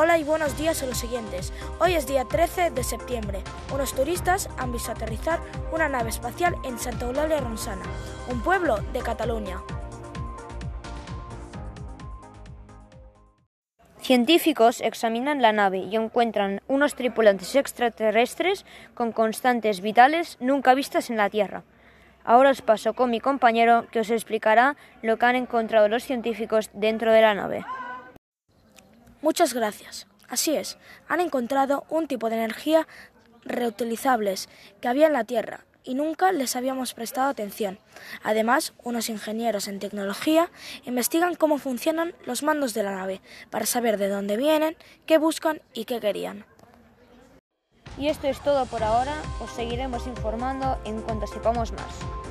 Hola y buenos días a los siguientes. Hoy es día 13 de septiembre. Unos turistas han visto aterrizar una nave espacial en Santa Eulalia Ronsana, un pueblo de Cataluña. Científicos examinan la nave y encuentran unos tripulantes extraterrestres con constantes vitales nunca vistas en la Tierra. Ahora os paso con mi compañero que os explicará lo que han encontrado los científicos dentro de la nave. Muchas gracias. Así es, han encontrado un tipo de energía reutilizables que había en la Tierra y nunca les habíamos prestado atención. Además, unos ingenieros en tecnología investigan cómo funcionan los mandos de la nave para saber de dónde vienen, qué buscan y qué querían. Y esto es todo por ahora, os seguiremos informando en cuanto sepamos más.